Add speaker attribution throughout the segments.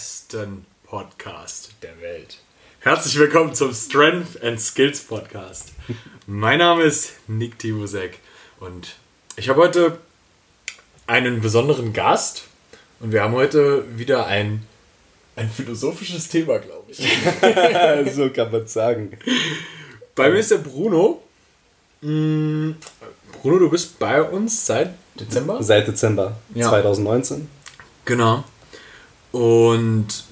Speaker 1: besten Podcast der Welt. Herzlich willkommen zum Strength and Skills Podcast. Mein Name ist Nick Tibusek und ich habe heute einen besonderen Gast und wir haben heute wieder ein, ein philosophisches Thema, glaube ich.
Speaker 2: so kann man sagen.
Speaker 1: Bei mir ist der Bruno. Mm, Bruno, du bist bei uns seit Dezember?
Speaker 2: Seit Dezember ja. 2019.
Speaker 1: Genau. Und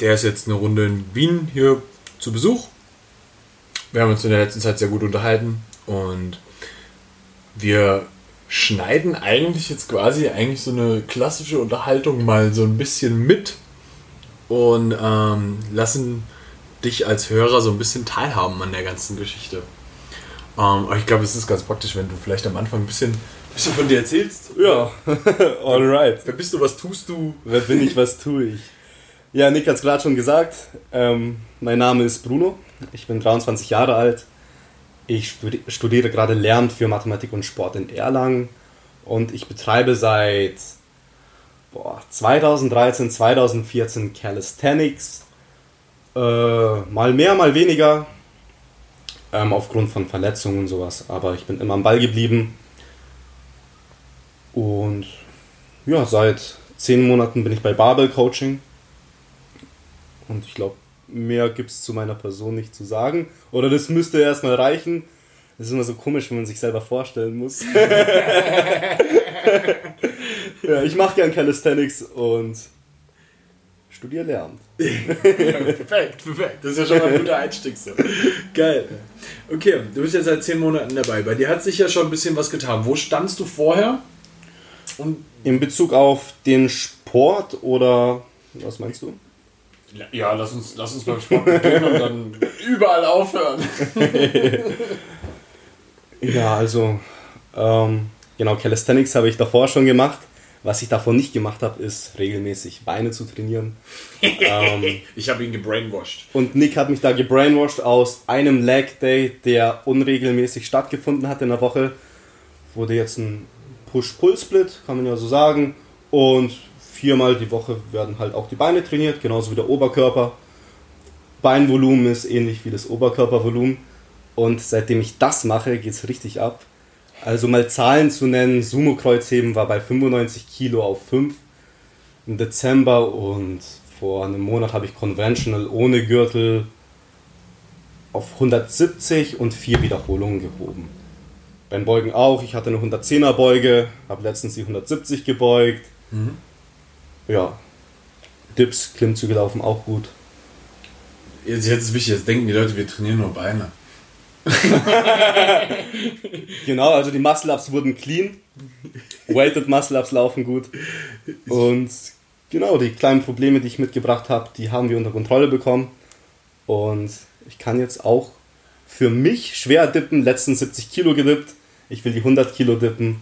Speaker 1: der ist jetzt eine Runde in Wien hier zu Besuch. Wir haben uns in der letzten Zeit sehr gut unterhalten und wir schneiden eigentlich jetzt quasi eigentlich so eine klassische Unterhaltung mal so ein bisschen mit und ähm, lassen dich als Hörer so ein bisschen teilhaben an der ganzen Geschichte. Ähm, ich glaube, es ist ganz praktisch, wenn du vielleicht am Anfang ein bisschen bisschen von dir erzählst?
Speaker 2: Ja, alright.
Speaker 1: Wer bist du, was tust du?
Speaker 2: Wer bin ich, was tue ich? Ja, Nick hat es gerade schon gesagt. Ähm, mein Name ist Bruno. Ich bin 23 Jahre alt. Ich studiere gerade Lehramt für Mathematik und Sport in Erlangen. Und ich betreibe seit boah, 2013, 2014 Calisthenics. Äh, mal mehr, mal weniger. Ähm, aufgrund von Verletzungen und sowas. Aber ich bin immer am Ball geblieben und ja, seit zehn Monaten bin ich bei Babel Coaching. Und ich glaube, mehr gibt es zu meiner Person nicht zu sagen. Oder das müsste erstmal reichen. Das ist immer so komisch, wenn man sich selber vorstellen muss. ja, ich mache gern Calisthenics und studiere Lehramt.
Speaker 1: perfekt, perfekt. Das ist ja schon mal ein guter Einstieg so. Geil. Okay, du bist jetzt seit zehn Monaten dabei. Bei dir hat sich ja schon ein bisschen was getan. Wo standst du vorher?
Speaker 2: Und in Bezug auf den Sport oder was meinst du?
Speaker 1: Ja, lass uns, lass uns beim Sport beginnen und dann überall aufhören.
Speaker 2: ja, also ähm, genau, Calisthenics habe ich davor schon gemacht. Was ich davor nicht gemacht habe, ist regelmäßig Beine zu trainieren.
Speaker 1: ähm, ich habe ihn gebrainwashed.
Speaker 2: Und Nick hat mich da gebrainwashed aus einem Leg Day, der unregelmäßig stattgefunden hat in der Woche. Wurde jetzt ein Push-Pull-Split, kann man ja so sagen. Und viermal die Woche werden halt auch die Beine trainiert, genauso wie der Oberkörper. Beinvolumen ist ähnlich wie das Oberkörpervolumen. Und seitdem ich das mache, geht es richtig ab. Also mal Zahlen zu nennen, Sumo-Kreuzheben war bei 95 Kilo auf 5 im Dezember und vor einem Monat habe ich Conventional ohne Gürtel auf 170 und 4 Wiederholungen gehoben. Beim Beugen auch. Ich hatte eine 110er Beuge, habe letztens die 170 gebeugt. Mhm. Ja. Dips, Klimmzüge laufen auch gut.
Speaker 1: Jetzt, jetzt ist wichtig, jetzt denken die Leute, wir trainieren nur Beine.
Speaker 2: genau, also die Muscle-Ups wurden clean. Weighted Muscle-Ups laufen gut. Und genau, die kleinen Probleme, die ich mitgebracht habe, die haben wir unter Kontrolle bekommen. Und ich kann jetzt auch für mich schwer dippen, letzten 70 Kilo gedippt. Ich will die 100 Kilo dippen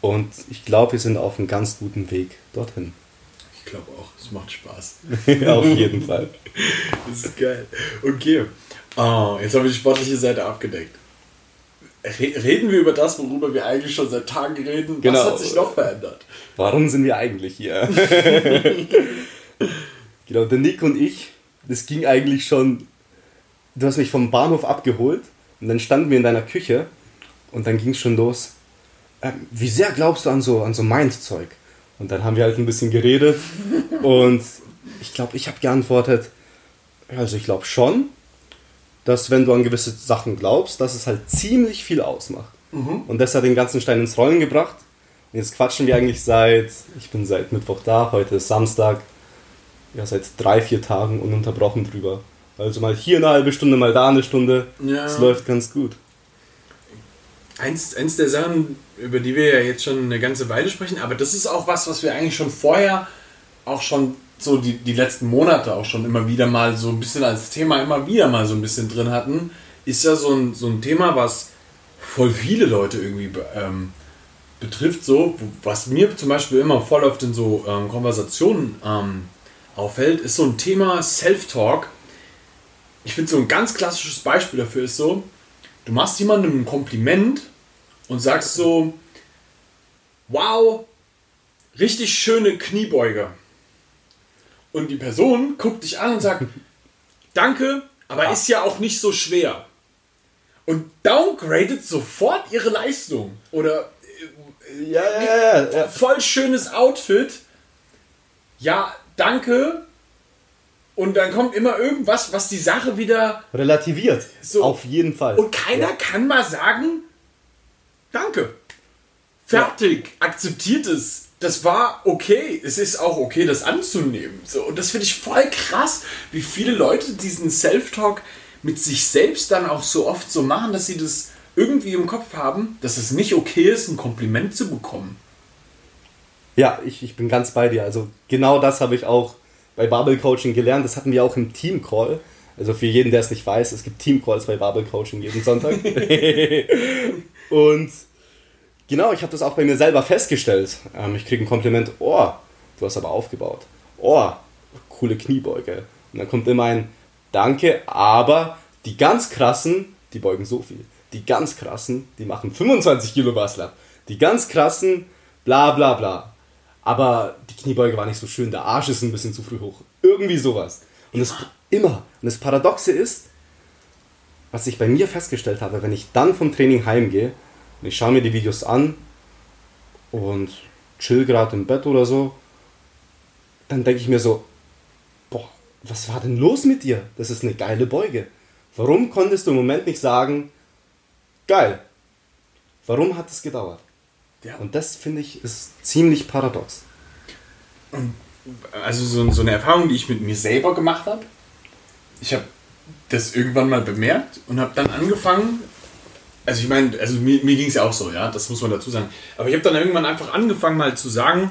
Speaker 2: und ich glaube, wir sind auf einem ganz guten Weg dorthin.
Speaker 1: Ich glaube auch, es macht Spaß.
Speaker 2: auf jeden Fall.
Speaker 1: Das ist geil. Okay, oh, jetzt haben wir die sportliche Seite abgedeckt. Reden wir über das, worüber wir eigentlich schon seit Tagen reden? Genau. Was hat sich noch verändert?
Speaker 2: Warum sind wir eigentlich hier? genau, der Nick und ich, das ging eigentlich schon. Du hast mich vom Bahnhof abgeholt und dann standen wir in deiner Küche und dann ging es schon los. Äh, wie sehr glaubst du an so, an so Mind-Zeug? Und dann haben wir halt ein bisschen geredet. und ich glaube, ich habe geantwortet, also ich glaube schon, dass wenn du an gewisse Sachen glaubst, dass es halt ziemlich viel ausmacht. Mhm. Und das hat den ganzen Stein ins Rollen gebracht. Und jetzt quatschen wir eigentlich seit, ich bin seit Mittwoch da, heute ist Samstag, ja seit drei, vier Tagen ununterbrochen drüber. Also mal hier eine halbe Stunde, mal da eine Stunde. Es ja. läuft ganz gut
Speaker 1: eins, eins der Sachen, über die wir ja jetzt schon eine ganze Weile sprechen, aber das ist auch was, was wir eigentlich schon vorher, auch schon so die, die letzten Monate auch schon immer wieder mal so ein bisschen als Thema immer wieder mal so ein bisschen drin hatten, ist ja so ein, so ein Thema, was voll viele Leute irgendwie ähm, betrifft, so, was mir zum Beispiel immer voll oft in so ähm, Konversationen ähm, auffällt, ist so ein Thema Self-Talk. Ich finde so ein ganz klassisches Beispiel dafür ist so, du machst jemandem ein Kompliment und sagst so, wow, richtig schöne Kniebeuge. und die Person guckt dich an und sagt, danke, aber ja. ist ja auch nicht so schwer. Und downgradet sofort ihre Leistung. Oder
Speaker 2: äh, ja, ja, ja,
Speaker 1: voll schönes Outfit. Ja, danke. Und dann kommt immer irgendwas, was die Sache wieder
Speaker 2: relativiert. So. Auf jeden Fall.
Speaker 1: Und keiner kann mal sagen, danke. Fertig. Ja. Akzeptiert es. Das war okay. Es ist auch okay, das anzunehmen. So, und das finde ich voll krass, wie viele Leute diesen Self-Talk mit sich selbst dann auch so oft so machen, dass sie das irgendwie im Kopf haben, dass es nicht okay ist, ein Kompliment zu bekommen.
Speaker 2: Ja, ich, ich bin ganz bei dir. Also genau das habe ich auch bei Bubble Coaching gelernt. Das hatten wir auch im Team Call. Also für jeden, der es nicht weiß, es gibt Team Calls bei Bubble Coaching jeden Sonntag. und genau, ich habe das auch bei mir selber festgestellt. Ähm, ich kriege ein Kompliment, oh, du hast aber aufgebaut. Oh, coole Kniebeuge. Und dann kommt immer ein Danke, aber die ganz krassen, die beugen so viel. Die ganz krassen, die machen 25 Kilo Basslap. Die ganz krassen, bla bla bla. Aber die Kniebeuge war nicht so schön, der Arsch ist ein bisschen zu früh hoch. Irgendwie sowas. Und das immer. Und das Paradoxe ist, was ich bei mir festgestellt habe, wenn ich dann vom Training heimgehe und ich schaue mir die Videos an und chill gerade im Bett oder so, dann denke ich mir so, boah, was war denn los mit dir? Das ist eine geile Beuge. Warum konntest du im Moment nicht sagen, geil? Warum hat es gedauert? Ja. Und das finde ich ist ziemlich paradox.
Speaker 1: Also so, so eine Erfahrung, die ich mit mir selber gemacht habe. Ich habe das irgendwann mal bemerkt und habe dann angefangen. Also ich meine, also mir, mir ging es ja auch so, ja, das muss man dazu sagen. Aber ich habe dann irgendwann einfach angefangen mal zu sagen,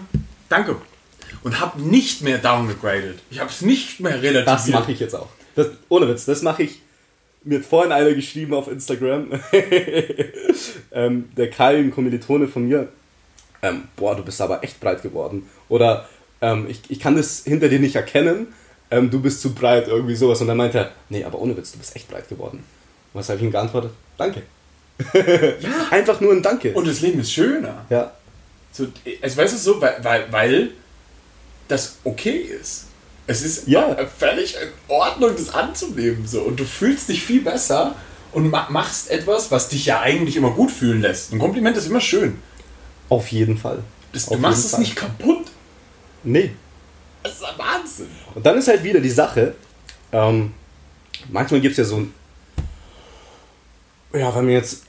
Speaker 1: danke. Und habe nicht mehr downgegradet. Ich habe es nicht mehr relativiert.
Speaker 2: Das mache ich jetzt auch. Das, ohne Witz, das mache ich mir hat vorhin einer geschrieben auf Instagram, ähm, der Kai, ein Kommilitone von mir, ähm, boah, du bist aber echt breit geworden. Oder ähm, ich, ich kann das hinter dir nicht erkennen, ähm, du bist zu breit, irgendwie sowas. Und dann meinte er, nee, aber ohne Witz, du bist echt breit geworden. Und was habe ich ihm geantwortet? Danke. ja. Einfach nur ein Danke.
Speaker 1: Und das Leben ist schöner.
Speaker 2: Ja.
Speaker 1: So, also weißt du so, weil, weil, weil das okay ist. Es ist ja. völlig in Ordnung, das anzunehmen. So. Und du fühlst dich viel besser und machst etwas, was dich ja eigentlich immer gut fühlen lässt. Ein Kompliment ist immer schön.
Speaker 2: Auf jeden Fall.
Speaker 1: Das, du machst es Fall. nicht kaputt.
Speaker 2: Nee.
Speaker 1: Das ist Wahnsinn.
Speaker 2: Und dann ist halt wieder die Sache, ähm, manchmal gibt es ja so ein. Ja, wenn man jetzt.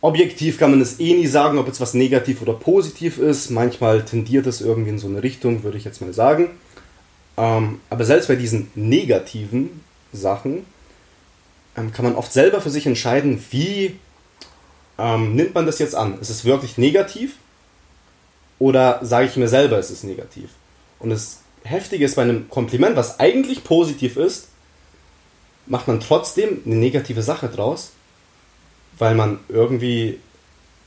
Speaker 2: Objektiv kann man es eh nie sagen, ob jetzt was negativ oder positiv ist. Manchmal tendiert es irgendwie in so eine Richtung, würde ich jetzt mal sagen. Ähm, aber selbst bei diesen negativen Sachen ähm, kann man oft selber für sich entscheiden, wie ähm, nimmt man das jetzt an? Ist es wirklich negativ? Oder sage ich mir selber, es ist negativ? Und das Heftige ist bei einem Kompliment, was eigentlich positiv ist, macht man trotzdem eine negative Sache draus, weil man irgendwie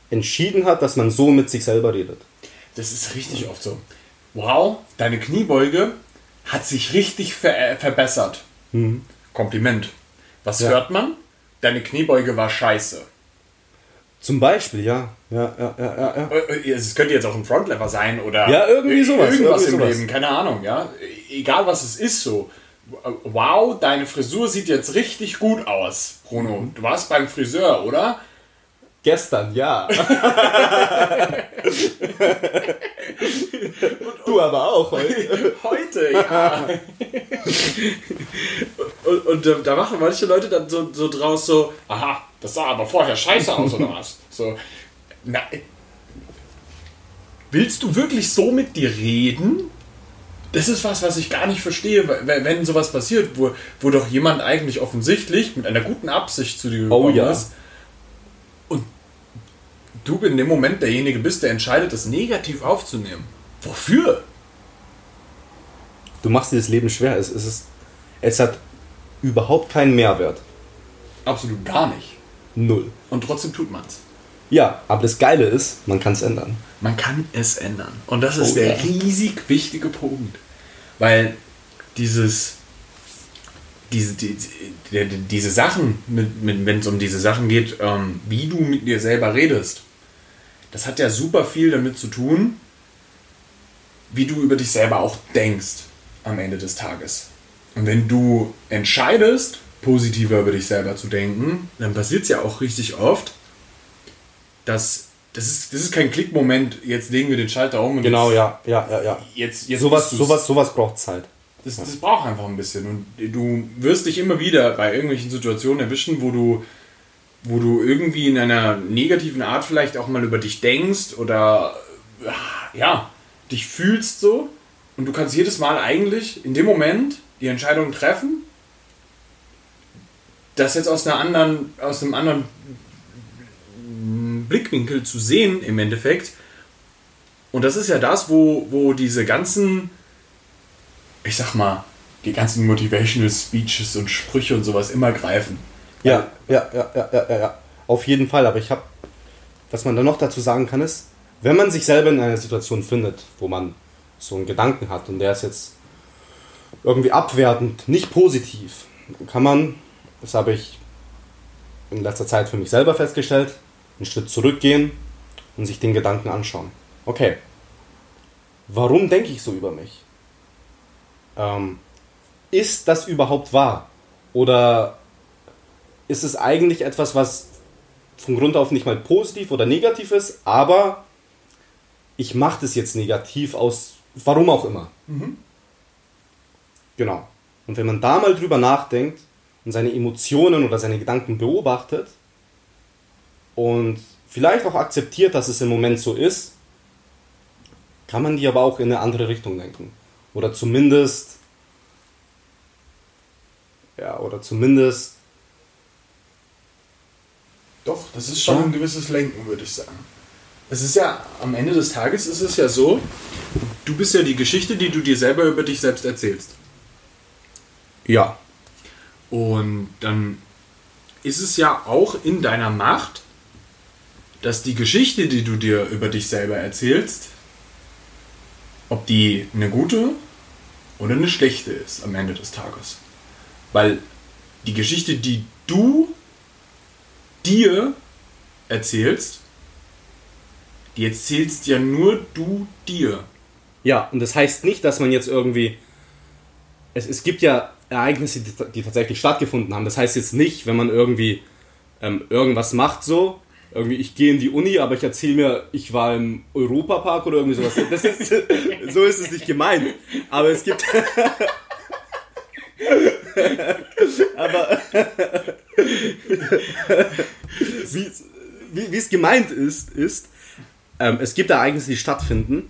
Speaker 2: entschieden hat, dass man so mit sich selber redet.
Speaker 1: Das ist richtig oft so. Wow, deine Kniebeuge hat sich richtig ver äh, verbessert. Mhm. Kompliment. Was ja. hört man? Deine Kniebeuge war scheiße.
Speaker 2: Zum Beispiel, ja. Ja, ja, ja, ja. ja.
Speaker 1: Äh, äh, es könnte jetzt auch ein Frontlever sein oder
Speaker 2: ja, irgendwie sowas,
Speaker 1: irgendwas
Speaker 2: irgendwie
Speaker 1: im Leben, keine Ahnung, ja. Egal was es ist, so. Wow, deine Frisur sieht jetzt richtig gut aus, Bruno. Mhm. Du warst beim Friseur, oder?
Speaker 2: Gestern, ja. du aber auch heute.
Speaker 1: Heute, ja. und, und, und, da machen manche Leute dann so, so draus so, aha, das sah aber vorher scheiße aus oder was? So, na, willst du wirklich so mit dir reden? Das ist was, was ich gar nicht verstehe, wenn sowas passiert, wo, wo doch jemand eigentlich offensichtlich mit einer guten Absicht zu dir
Speaker 2: gekommen oh, ja. ist
Speaker 1: du in dem Moment derjenige bist, der entscheidet, das negativ aufzunehmen. Wofür?
Speaker 2: Du machst dir das Leben schwer. Es, es, ist, es hat überhaupt keinen Mehrwert.
Speaker 1: Absolut gar nicht.
Speaker 2: Null.
Speaker 1: Und trotzdem tut man es.
Speaker 2: Ja, aber das Geile ist, man kann es ändern.
Speaker 1: Man kann es ändern. Und das ist oh, der ja. riesig wichtige Punkt. Weil dieses, diese, die, die, diese Sachen, mit, mit, wenn es um diese Sachen geht, ähm, wie du mit dir selber redest, das hat ja super viel damit zu tun, wie du über dich selber auch denkst. am Ende des Tages. Und wenn du entscheidest, positiver über dich selber zu denken, dann passiert es ja auch richtig oft, dass das ist, das ist kein Klickmoment, jetzt legen wir den Schalter um und
Speaker 2: Genau,
Speaker 1: jetzt,
Speaker 2: ja, ja, ja, ja.
Speaker 1: jetzt, jetzt
Speaker 2: sowas, sowas, sowas braucht Zeit.
Speaker 1: Das, das braucht einfach ein bisschen. Und du wirst dich immer wieder bei irgendwelchen Situationen erwischen, wo du, wo du irgendwie in einer negativen Art vielleicht auch mal über dich denkst oder ja, dich fühlst so. Und du kannst jedes Mal eigentlich in dem Moment die Entscheidung treffen, das jetzt aus einer anderen, aus einem anderen Blickwinkel zu sehen im Endeffekt. Und das ist ja das, wo, wo diese ganzen ich sag mal, die ganzen Motivational Speeches und Sprüche und sowas immer greifen.
Speaker 2: Ja, ja, ja, ja, ja, ja, ja. Auf jeden Fall. Aber ich habe, was man da noch dazu sagen kann, ist, wenn man sich selber in einer Situation findet, wo man so einen Gedanken hat und der ist jetzt irgendwie abwertend, nicht positiv, kann man, das habe ich in letzter Zeit für mich selber festgestellt, einen Schritt zurückgehen und sich den Gedanken anschauen. Okay, warum denke ich so über mich? Ähm, ist das überhaupt wahr? Oder ist es eigentlich etwas, was von Grund auf nicht mal positiv oder negativ ist, aber ich mache das jetzt negativ aus, warum auch immer. Genau. Und wenn man da mal drüber nachdenkt und seine Emotionen oder seine Gedanken beobachtet und vielleicht auch akzeptiert, dass es im Moment so ist, kann man die aber auch in eine andere Richtung lenken. Oder zumindest, ja, oder zumindest
Speaker 1: Doch, das ist schon ein gewisses Lenken, würde ich sagen. Es ist ja, am Ende des Tages ist es ja so, du bist ja die Geschichte, die du dir selber über dich selbst erzählst.
Speaker 2: Ja.
Speaker 1: Und dann ist es ja auch in deiner Macht, dass die Geschichte, die du dir über dich selber erzählst, ob die eine gute oder eine schlechte ist am Ende des Tages. Weil die Geschichte, die du dir erzählst, die erzählst ja nur du dir.
Speaker 2: Ja, und das heißt nicht, dass man jetzt irgendwie. Es, es gibt ja Ereignisse, die, die tatsächlich stattgefunden haben. Das heißt jetzt nicht, wenn man irgendwie ähm, irgendwas macht so, irgendwie ich gehe in die Uni, aber ich erzähle mir, ich war im Europapark oder irgendwie sowas. Das ist, so ist es nicht gemeint. Aber es gibt. aber wie, es gemeint ist, ist, ähm, es gibt Ereignisse, die stattfinden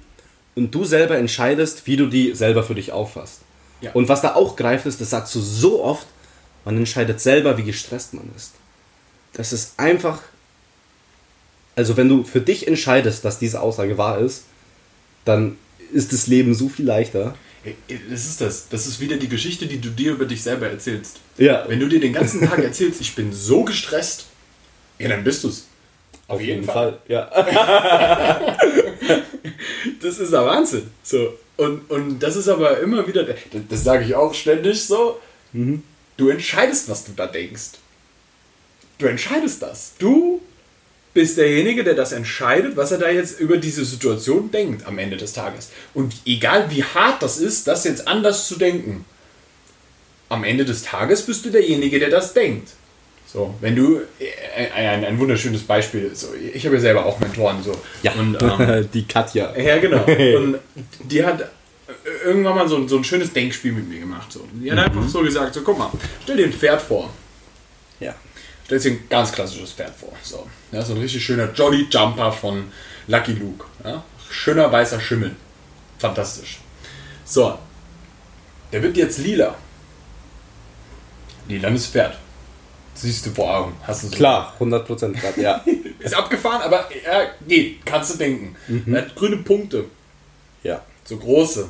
Speaker 2: und du selber entscheidest, wie du die selber für dich auffasst.
Speaker 1: Ja.
Speaker 2: Und was da auch greift ist, das sagst du so oft, man entscheidet selber, wie gestresst man ist. Das ist einfach, also wenn du für dich entscheidest, dass diese Aussage wahr ist, dann ist das Leben so viel leichter.
Speaker 1: Das ist das. Das ist wieder die Geschichte, die du dir über dich selber erzählst.
Speaker 2: Ja,
Speaker 1: Wenn du dir den ganzen Tag erzählst, ich bin so gestresst, ja, dann bist du's.
Speaker 2: auf jeden Fall. Ja.
Speaker 1: Das ist der Wahnsinn. So. Und, und das ist aber immer wieder, das, das sage ich auch ständig so, du entscheidest, was du da denkst. Du entscheidest das. Du bist derjenige, der das entscheidet, was er da jetzt über diese Situation denkt am Ende des Tages. Und egal wie hart das ist, das jetzt anders zu denken, am Ende des Tages bist du derjenige, der das denkt. So, wenn du äh, ein, ein wunderschönes Beispiel, so, ich habe ja selber auch Mentoren so.
Speaker 2: ja.
Speaker 1: Und, ähm,
Speaker 2: die Katja.
Speaker 1: ja, genau. Und die hat irgendwann mal so, so ein schönes Denkspiel mit mir gemacht. So. Die hat einfach so gesagt: so, guck mal, stell dir ein Pferd vor.
Speaker 2: Ja.
Speaker 1: Stell dir ein ganz klassisches Pferd vor. So. Ja, so ein richtig schöner Jolly Jumper von Lucky Luke. Ja? Schöner weißer Schimmel. Fantastisch. So. Der wird jetzt lila. Lilanes Pferd. Siehst du vor Augen. Hast du so.
Speaker 2: Klar, 100% grad, ja.
Speaker 1: Ist abgefahren, aber er geht. Kannst du denken. Er hat grüne Punkte.
Speaker 2: ja.
Speaker 1: So große,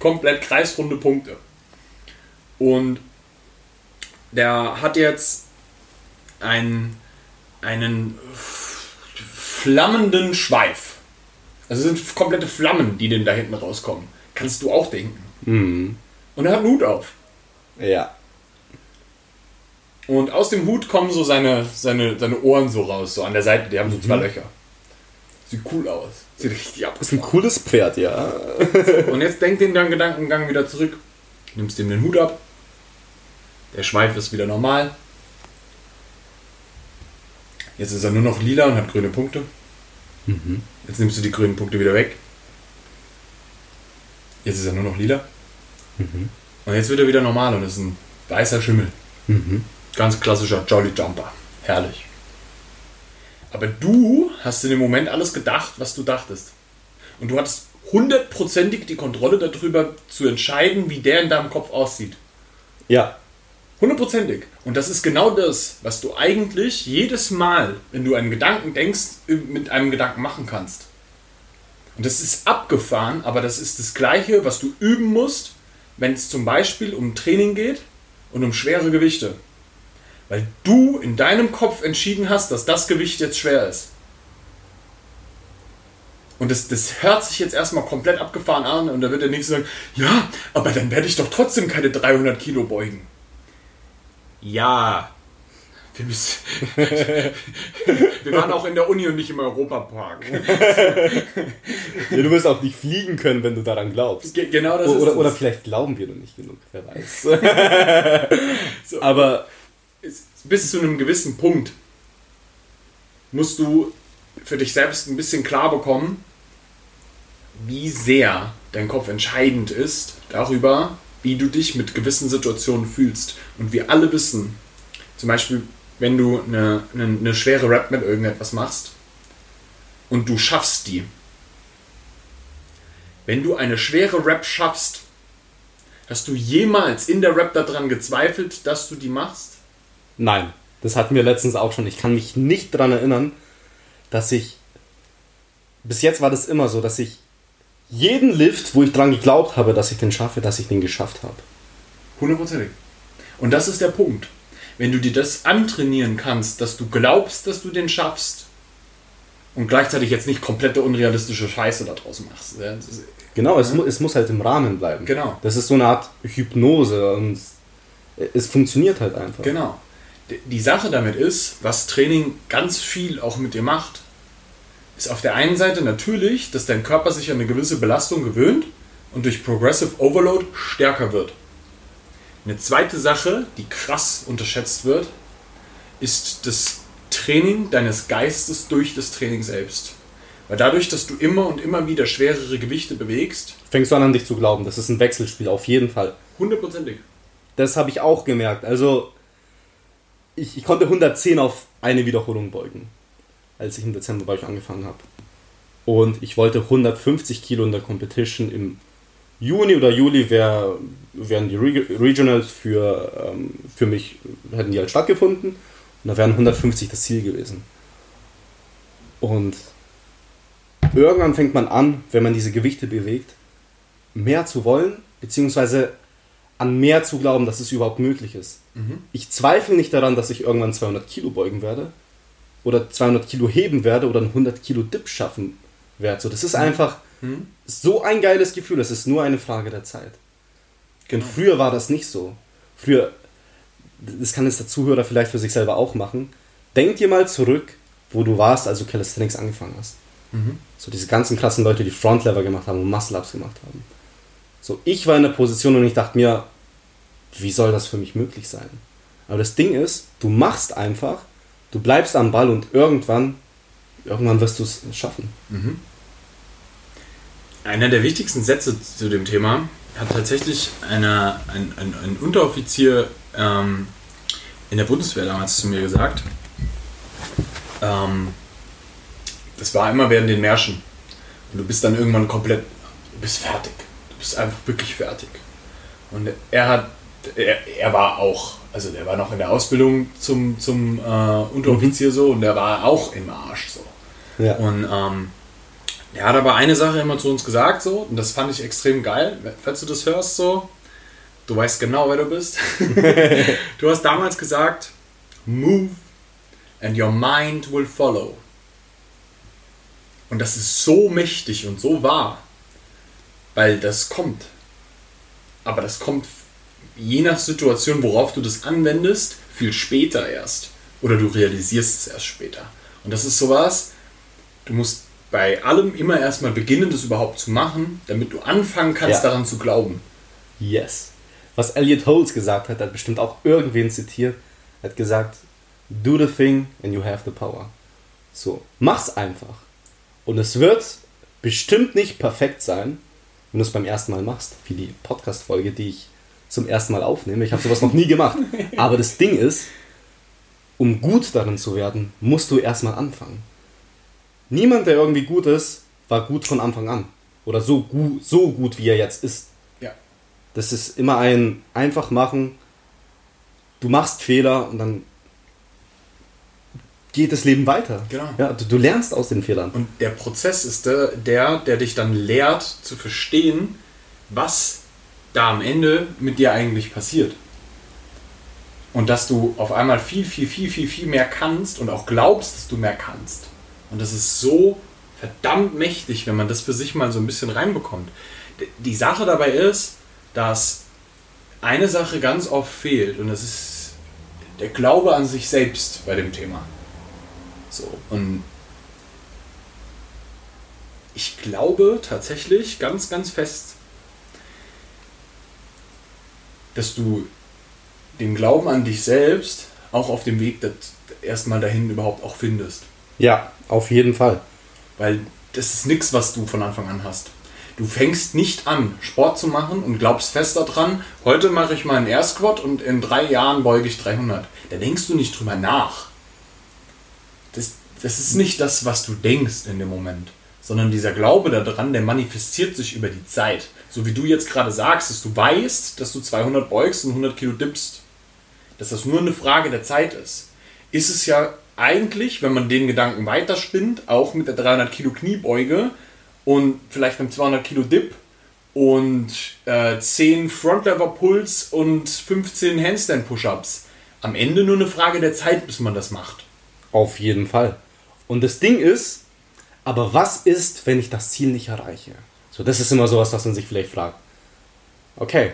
Speaker 1: komplett kreisrunde Punkte. Und der hat jetzt einen, einen flammenden Schweif. Also es sind komplette Flammen, die denn da hinten rauskommen. Kannst du auch denken.
Speaker 2: Mhm.
Speaker 1: Und er hat einen Hut auf.
Speaker 2: Ja.
Speaker 1: Und aus dem Hut kommen so seine, seine, seine Ohren so raus, so an der Seite, die haben so zwei Löcher. Sieht cool aus. Sieht richtig ab.
Speaker 2: Ist ein cooles Pferd, ja.
Speaker 1: Und jetzt denk den dann Gedankengang wieder zurück. Nimmst ihm den Hut ab. Der Schweif ist wieder normal. Jetzt ist er nur noch lila und hat grüne Punkte.
Speaker 2: Mhm.
Speaker 1: Jetzt nimmst du die grünen Punkte wieder weg. Jetzt ist er nur noch lila.
Speaker 2: Mhm.
Speaker 1: Und jetzt wird er wieder normal und ist ein weißer Schimmel.
Speaker 2: Mhm.
Speaker 1: Ganz klassischer Jolly Jumper. Herrlich. Aber du hast in dem Moment alles gedacht, was du dachtest. Und du hattest hundertprozentig die Kontrolle darüber zu entscheiden, wie der in deinem Kopf aussieht.
Speaker 2: Ja.
Speaker 1: Hundertprozentig. Und das ist genau das, was du eigentlich jedes Mal, wenn du einen Gedanken denkst, mit einem Gedanken machen kannst. Und das ist abgefahren, aber das ist das Gleiche, was du üben musst, wenn es zum Beispiel um Training geht und um schwere Gewichte. Weil du in deinem Kopf entschieden hast, dass das Gewicht jetzt schwer ist. Und das, das hört sich jetzt erstmal komplett abgefahren an und da wird der Nächste sagen, ja, aber dann werde ich doch trotzdem keine 300 Kilo beugen. Ja. Wir, müssen wir waren auch in der Uni und nicht im Europapark.
Speaker 2: ja. Du wirst auch nicht fliegen können, wenn du daran glaubst.
Speaker 1: Ge genau das
Speaker 2: oder,
Speaker 1: ist
Speaker 2: oder,
Speaker 1: es.
Speaker 2: oder vielleicht glauben wir noch nicht genug, wer weiß.
Speaker 1: So.
Speaker 2: Aber
Speaker 1: bis zu einem gewissen Punkt musst du für dich selbst ein bisschen klar bekommen, wie sehr dein Kopf entscheidend ist darüber, wie du dich mit gewissen Situationen fühlst. Und wir alle wissen, zum Beispiel, wenn du eine, eine, eine schwere Rap mit irgendetwas machst und du schaffst die. Wenn du eine schwere Rap schaffst, hast du jemals in der Rap daran gezweifelt, dass du die machst?
Speaker 2: Nein, das hatten wir letztens auch schon. Ich kann mich nicht daran erinnern, dass ich. Bis jetzt war das immer so, dass ich jeden Lift, wo ich dran geglaubt habe, dass ich den schaffe, dass ich den geschafft habe.
Speaker 1: Hundertprozentig. Und das ist der Punkt. Wenn du dir das antrainieren kannst, dass du glaubst, dass du den schaffst und gleichzeitig jetzt nicht komplette unrealistische Scheiße daraus machst.
Speaker 2: Genau, es, mu es muss halt im Rahmen bleiben.
Speaker 1: Genau.
Speaker 2: Das ist so eine Art Hypnose und es funktioniert halt einfach.
Speaker 1: Genau. Die Sache damit ist, was Training ganz viel auch mit dir macht, ist auf der einen Seite natürlich, dass dein Körper sich an eine gewisse Belastung gewöhnt und durch Progressive Overload stärker wird. Eine zweite Sache, die krass unterschätzt wird, ist das Training deines Geistes durch das Training selbst. Weil dadurch, dass du immer und immer wieder schwerere Gewichte bewegst,
Speaker 2: Fängst du an, an dich zu glauben. Das ist ein Wechselspiel, auf jeden Fall.
Speaker 1: hundertprozentig.
Speaker 2: Das habe ich auch gemerkt. Also, ich, ich konnte 110 auf eine Wiederholung beugen, als ich im Dezember bei euch angefangen habe. Und ich wollte 150 Kilo in der Competition im Juni oder Juli wär, wären die Reg Regionals für, ähm, für mich, hätten die halt stattgefunden. Und da wären 150 das Ziel gewesen. Und irgendwann fängt man an, wenn man diese Gewichte bewegt, mehr zu wollen, beziehungsweise an mehr zu glauben, dass es überhaupt möglich ist. Ich zweifle nicht daran, dass ich irgendwann 200 Kilo beugen werde oder 200 Kilo heben werde oder einen 100 Kilo Dip schaffen werde. So, das ist einfach so ein geiles Gefühl. Es ist nur eine Frage der Zeit. Und früher war das nicht so. Früher, das kann jetzt der Zuhörer vielleicht für sich selber auch machen. Denk dir mal zurück, wo du warst, als du Calisthenics angefangen hast. So diese ganzen krassen Leute, die Frontlever gemacht haben und Muscle-Ups gemacht haben. So, ich war in der Position und ich dachte mir, wie soll das für mich möglich sein? Aber das Ding ist, du machst einfach, du bleibst am Ball und irgendwann, irgendwann wirst du es schaffen.
Speaker 1: Einer der wichtigsten Sätze zu dem Thema hat tatsächlich eine, ein, ein, ein Unteroffizier ähm, in der Bundeswehr damals zu mir gesagt. Ähm, das war immer während den Märschen. Und du bist dann irgendwann komplett, du bist fertig. Du bist einfach wirklich fertig. Und er hat, er, er war auch, also der war noch in der Ausbildung zum, zum äh, Unteroffizier so und der war auch im Arsch so.
Speaker 2: Ja.
Speaker 1: Und ähm, er hat aber eine Sache immer zu uns gesagt, so, und das fand ich extrem geil. Falls du das hörst, so, du weißt genau, wer du bist. du hast damals gesagt, move and your mind will follow. Und das ist so mächtig und so wahr, weil das kommt. Aber das kommt je nach Situation, worauf du das anwendest, viel später erst. Oder du realisierst es erst später. Und das ist sowas, du musst bei allem immer erstmal beginnen, das überhaupt zu machen, damit du anfangen kannst,
Speaker 2: Ja.
Speaker 1: daran zu glauben.
Speaker 2: Yes. Was Elliot Holmes gesagt hat, hat bestimmt auch irgendwen zitiert, hat gesagt, do the thing and you have the power. So, mach's einfach. Und es wird bestimmt nicht perfekt sein, wenn du es beim ersten Mal machst, wie die Podcast-Folge, die ich zum ersten Mal aufnehme. Ich habe sowas noch nie gemacht. Aber das Ding ist, um gut darin zu werden, musst du erstmal anfangen. Niemand, der irgendwie gut ist, war gut von Anfang an. Oder so gut, so gut wie er jetzt ist.
Speaker 1: Ja.
Speaker 2: Das ist immer ein einfach machen. Du machst Fehler und dann geht das Leben weiter.
Speaker 1: Genau.
Speaker 2: Ja, du, du lernst aus den Fehlern.
Speaker 1: Und der Prozess ist der, der, der dich dann lehrt zu verstehen, was da am Ende mit dir eigentlich passiert. Und dass du auf einmal viel, viel, viel, viel, viel mehr kannst und auch glaubst, dass du mehr kannst. Und das ist so verdammt mächtig, wenn man das für sich mal so ein bisschen reinbekommt. Die Sache dabei ist, dass eine Sache ganz oft fehlt und das ist der Glaube an sich selbst bei dem Thema. So, und ich glaube tatsächlich ganz, ganz fest, dass du den Glauben an dich selbst auch auf dem Weg erstmal dahin überhaupt auch findest.
Speaker 2: Ja, auf jeden Fall.
Speaker 1: Weil das ist nichts, was du von Anfang an hast. Du fängst nicht an, Sport zu machen und glaubst fest daran, heute mache ich mal einen Air Squat und in drei Jahren beuge ich 300. Da denkst du nicht drüber nach. Das, ist nicht das, was du denkst in dem Moment, sondern dieser Glaube daran, der manifestiert sich über die Zeit. So wie du jetzt gerade sagst, dass du weißt, dass du 200 beugst und 100 Kilo dippst, dass das nur eine Frage der Zeit ist, ist es ja eigentlich, wenn man den Gedanken weiterspinnt, auch mit der 300 Kilo Kniebeuge und vielleicht einem 200 Kilo Dip und äh, 10 Frontlever Pulls und 15 Handstand Push-Ups. Am Ende nur eine Frage der Zeit, bis man das macht.
Speaker 2: Auf jeden Fall. Und das Ding ist, aber was ist, wenn ich das Ziel nicht erreiche? So, das ist immer sowas, was man sich vielleicht fragt. Okay,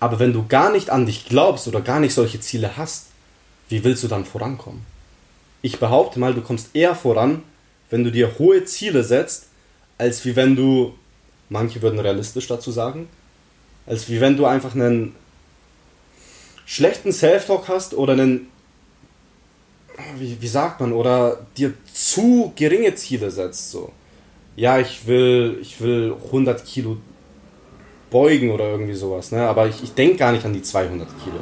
Speaker 2: aber wenn du gar nicht an dich glaubst oder gar nicht solche Ziele hast, wie willst du dann vorankommen? Ich behaupte mal, du kommst eher voran, wenn du dir hohe Ziele setzt, als wie wenn du, manche würden realistisch dazu sagen, als wie wenn du einfach einen schlechten Self-Talk hast oder einen wie, wie sagt man, oder dir zu geringe Ziele setzt. So. Ja, ich will, ich will 100 Kilo beugen oder irgendwie sowas, ne? aber ich, ich denke gar nicht an die 200 Kilo.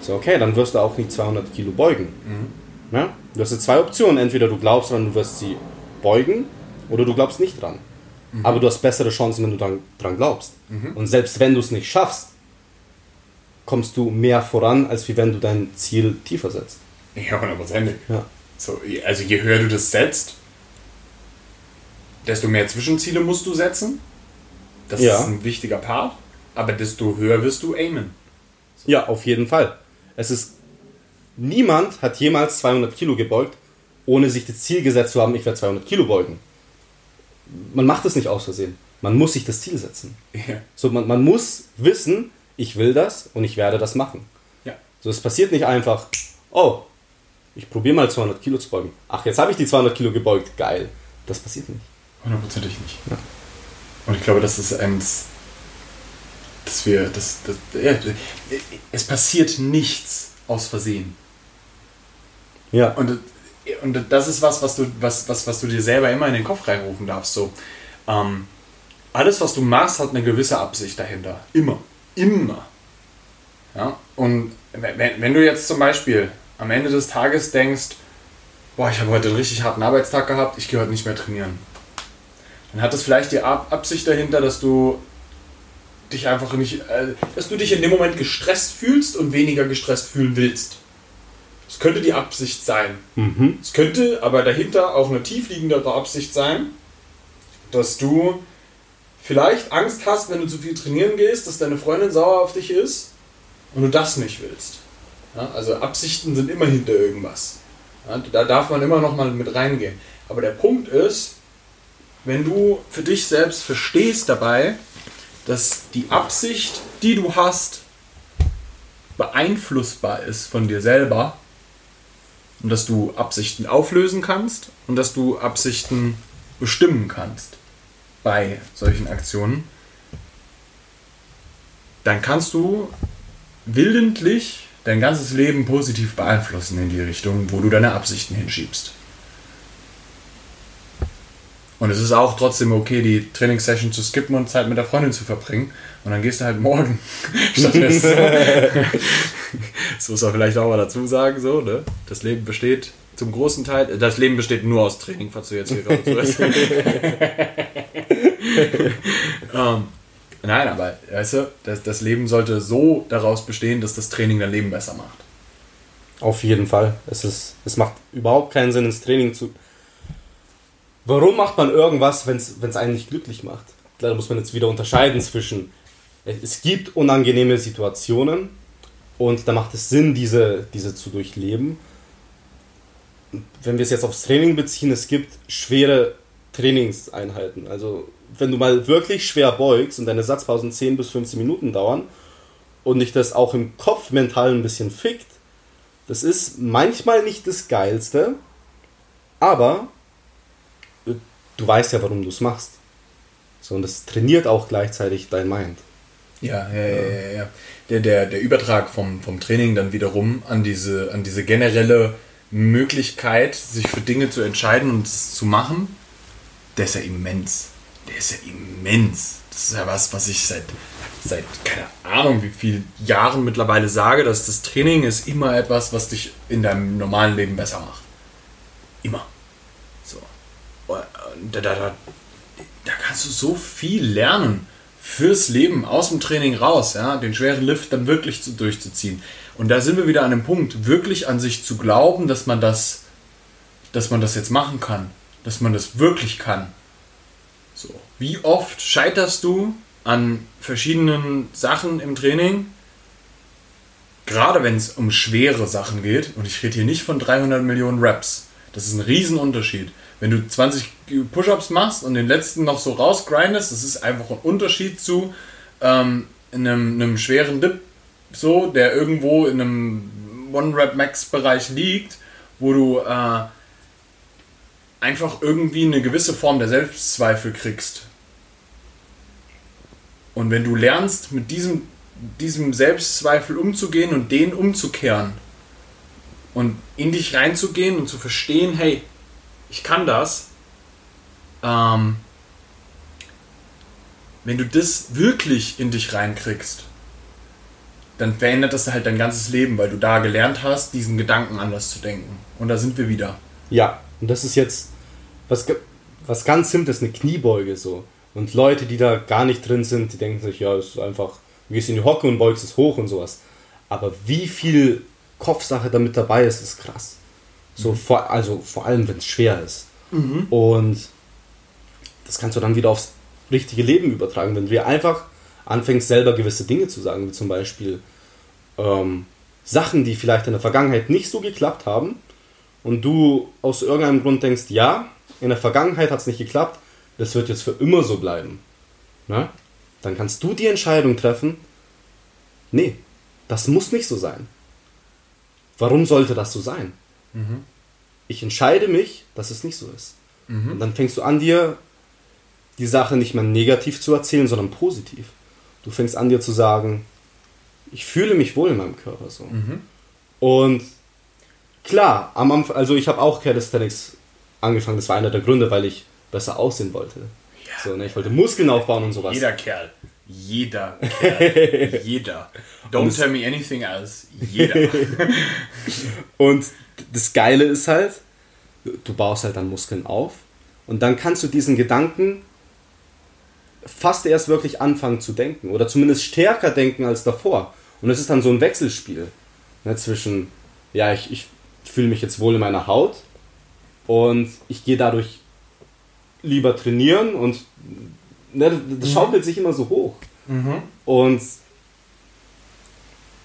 Speaker 2: So, okay, dann wirst du auch nicht 200 Kilo beugen. Ne? Du hast jetzt zwei Optionen. Entweder du glaubst dran, du wirst sie beugen, oder du glaubst nicht dran. Aber du hast bessere Chancen, wenn du dran, dran glaubst. Und selbst wenn du es nicht schaffst, kommst du mehr voran, als wie wenn du dein Ziel tiefer setzt.
Speaker 1: Ja, hundertprozentig.
Speaker 2: Ja.
Speaker 1: So, also je höher du das setzt, desto mehr Zwischenziele musst du setzen. Das
Speaker 2: Ja.
Speaker 1: ist ein wichtiger Part. Aber desto höher wirst du aimen.
Speaker 2: Ja, auf jeden Fall. Es ist. Niemand hat jemals 200 Kilo gebeugt, ohne sich das Ziel gesetzt zu haben, ich werde 200 Kilo beugen. Man macht es nicht aus Versehen. Man muss sich das Ziel setzen.
Speaker 1: Ja.
Speaker 2: So, man, man muss wissen, ich will das und ich werde das machen.
Speaker 1: Ja.
Speaker 2: So, es passiert nicht einfach, oh, ich probiere mal 200 Kilo zu beugen. Ach, jetzt habe ich die 200 Kilo gebeugt, geil. Das passiert nicht.
Speaker 1: Hundertprozentig nicht. Und ich glaube, das ist eins, dass wir, das, das, ja, es passiert nichts aus Versehen.
Speaker 2: Ja.
Speaker 1: Und, und das ist was, was du, was, was, was du dir selber immer in den Kopf reinrufen darfst. So, ähm, alles, was du machst, hat eine gewisse Absicht dahinter. Immer. Immer. Ja? Und wenn, wenn du jetzt zum Beispiel am Ende des Tages denkst, boah, ich habe heute einen richtig harten Arbeitstag gehabt, ich gehe heute nicht mehr trainieren. Dann hat das vielleicht die Ab Absicht dahinter, dass du dich einfach nicht, äh, dass du dich in dem Moment gestresst fühlst und weniger gestresst fühlen willst. Das könnte die Absicht sein.
Speaker 2: Mhm.
Speaker 1: Es könnte aber dahinter auch eine tiefliegendere Absicht sein, dass du vielleicht Angst hast, wenn du zu viel trainieren gehst, dass deine Freundin sauer auf dich ist und du das nicht willst. Ja, also Absichten sind immer hinter irgendwas. Ja, da darf man immer noch mal mit reingehen. Aber der Punkt ist, wenn du für dich selbst verstehst dabei, dass die Absicht, die du hast, beeinflussbar ist von dir selber und dass du Absichten auflösen kannst und dass du Absichten bestimmen kannst bei solchen Aktionen, dann kannst du willentlich dein ganzes Leben positiv beeinflussen in die Richtung, wo du deine Absichten hinschiebst. Und es ist auch trotzdem okay, die Trainingssession zu skippen und Zeit mit der Freundin zu verbringen. Und dann gehst du halt morgen stattdessen. das muss man vielleicht auch mal dazu sagen, so, ne? Das Leben besteht zum großen Teil, das Leben besteht nur aus Training, falls du jetzt hier gerade zuhörst. um, nein, aber weißt du, das, das Leben sollte so daraus bestehen, dass das Training dein Leben besser macht.
Speaker 2: Auf jeden Fall. Es, ist, es macht überhaupt keinen Sinn, ins Training zu Warum macht man irgendwas, wenn es einen nicht glücklich macht? Da muss man jetzt wieder unterscheiden zwischen, es gibt unangenehme Situationen und da macht es Sinn, diese, diese zu durchleben. Wenn wir es jetzt aufs Training beziehen, es gibt schwere Trainingseinheiten. Also wenn du mal wirklich schwer beugst und deine Satzpausen 10 bis 15 Minuten dauern und dich das auch im Kopf mental ein bisschen fickt, das ist manchmal nicht das Geilste, aber du weißt ja, warum du es machst. So, und das trainiert auch gleichzeitig dein Mind.
Speaker 1: Ja, ja, ja, ja. ja. Der, der, der Übertrag vom, vom Training dann wiederum an diese, an diese generelle Möglichkeit, sich für Dinge zu entscheiden und es zu machen, der ist ja immens. Der ist ja immens. Das ist ja was, was ich seit, seit keine Ahnung wie vielen Jahren mittlerweile sage, dass das Training ist immer etwas, was dich in deinem normalen Leben besser macht. Immer da, da, da, da kannst du so viel lernen fürs Leben aus dem Training raus, ja, den schweren Lift dann wirklich zu, durchzuziehen. Und da sind wir wieder an dem Punkt, wirklich an sich zu glauben, dass man das, dass man das jetzt machen kann, dass man das wirklich kann. Wie oft scheiterst du an verschiedenen Sachen im Training? Gerade wenn es um schwere Sachen geht, und ich rede hier nicht von 300 Millionen Reps, das ist ein Riesenunterschied wenn du 20 Push-Ups machst und den letzten noch so rausgrindest, das ist einfach ein Unterschied zu ähm, einem, einem schweren Dip, so, der irgendwo in einem One-Rap-Max-Bereich liegt, wo du äh, einfach irgendwie eine gewisse Form der Selbstzweifel kriegst. Und wenn du lernst, mit diesem, diesem Selbstzweifel umzugehen und den umzukehren und in dich reinzugehen und zu verstehen, hey, ich kann das. Ähm, wenn du das wirklich in dich reinkriegst, dann verändert das halt dein ganzes Leben, weil du da gelernt hast, diesen Gedanken anders zu denken. Und da sind wir wieder.
Speaker 2: Ja, und das ist jetzt was, was ganz Simples, eine Kniebeuge so. Und Leute, die da gar nicht drin sind, die denken sich, ja, es ist einfach, du gehst in die Hocke und beugst es hoch und sowas. Aber wie viel Kopfsache damit dabei ist, ist krass. So vor, also vor allem, wenn es schwer ist. Mhm. Und das kannst du dann wieder aufs richtige Leben übertragen, wenn du dir einfach anfängst, selber gewisse Dinge zu sagen, wie zum Beispiel ähm, Sachen, die vielleicht in der Vergangenheit nicht so geklappt haben und du aus irgendeinem Grund denkst, ja, in der Vergangenheit hat es nicht geklappt, das wird jetzt für immer so bleiben. Na? Dann kannst du die Entscheidung treffen, nee, das muss nicht so sein. Warum sollte das so sein? Mhm. Ich entscheide mich, dass es nicht so ist. Mhm. Und dann fängst du an, dir die Sache nicht mehr negativ zu erzählen, sondern positiv. Du fängst an, dir zu sagen, ich fühle mich wohl in meinem Körper so. Mhm. Und klar, am Anfang, also ich habe auch Calisthenics angefangen, das war einer der Gründe, weil ich besser aussehen wollte. Ja. So, ne, ich wollte Muskeln aufbauen und sowas.
Speaker 1: Jeder Kerl. Jeder Kerl. Jeder. Don't tell me anything else. Jeder.
Speaker 2: und das Geile ist halt, du baust halt dann Muskeln auf und dann kannst du diesen Gedanken fast erst wirklich anfangen zu denken oder zumindest stärker denken als davor. Und es ist dann so ein Wechselspiel ne, zwischen, ja, ich, ich fühle mich jetzt wohl in meiner Haut und ich gehe dadurch lieber trainieren und ne, das mhm. schaukelt sich immer so hoch. Mhm. Und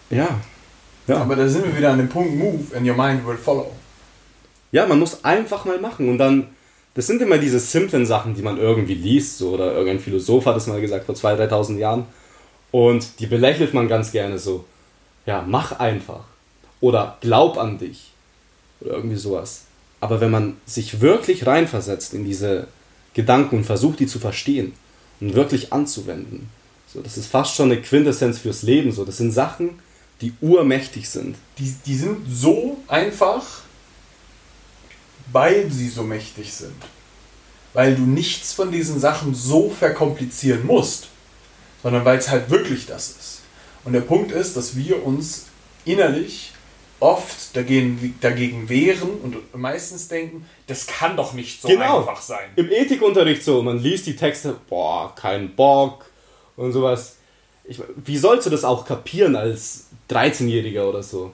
Speaker 2: ja,
Speaker 1: ja. Aber da sind wir wieder an dem Punkt, move and your mind will follow.
Speaker 2: Ja, man muss einfach mal machen und dann, das sind immer diese simplen Sachen, die man irgendwie liest, so, oder irgendein Philosoph hat es mal gesagt vor 2.000, 3.000 Jahren und die belächelt man ganz gerne so. Ja, mach einfach. Oder glaub an dich. Oder irgendwie sowas. Aber wenn man sich wirklich reinversetzt in diese, Gedanken und versuche die zu verstehen und wirklich anzuwenden. So, das ist fast schon eine Quintessenz fürs Leben. So, das sind Sachen, die urmächtig sind.
Speaker 1: Die, die sind so einfach, weil sie so mächtig sind. Weil du nichts von diesen Sachen so verkomplizieren musst, sondern weil es halt wirklich das ist. Und der Punkt ist, dass wir uns innerlich oft dagegen, dagegen wehren und meistens denken, das kann doch nicht so
Speaker 2: Genau.
Speaker 1: einfach sein.
Speaker 2: Im Ethikunterricht so, man liest die Texte, boah, kein Bock und sowas. Ich, wie sollst du das auch kapieren als 13-Jähriger oder so?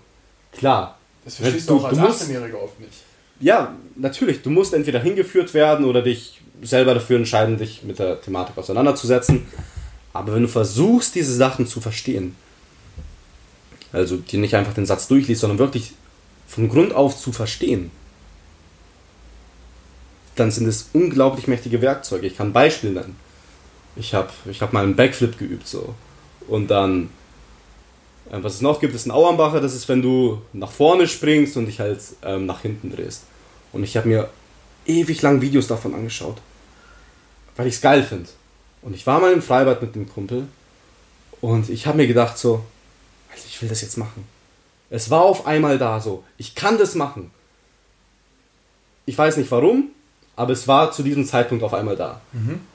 Speaker 2: Klar.
Speaker 1: Das verstehst
Speaker 2: Du-
Speaker 1: du auch als
Speaker 2: du musst-
Speaker 1: 18-Jähriger oft nicht.
Speaker 2: Ja, natürlich. Du musst entweder hingeführt werden oder dich selber dafür entscheiden, dich mit der Thematik auseinanderzusetzen. Aber wenn du versuchst, diese Sachen zu verstehen, also dir nicht einfach den Satz durchliest, sondern wirklich von Grund auf zu verstehen, dann sind es unglaublich mächtige Werkzeuge. Ich kann ein Beispiel nennen. Ich habe ich hab mal einen Backflip geübt so. Und dann, äh, was es noch gibt, ist ein Auerbacher. Das ist, wenn du nach vorne springst und dich halt ähm, nach hinten drehst. Und ich habe mir ewig lang Videos davon angeschaut, weil ich es geil finde. Und ich war mal im Freibad mit dem Kumpel und ich habe mir gedacht so, ich will das jetzt machen. Es war auf einmal da so, ich kann das machen. Ich weiß nicht warum, aber es war zu diesem Zeitpunkt auf einmal da.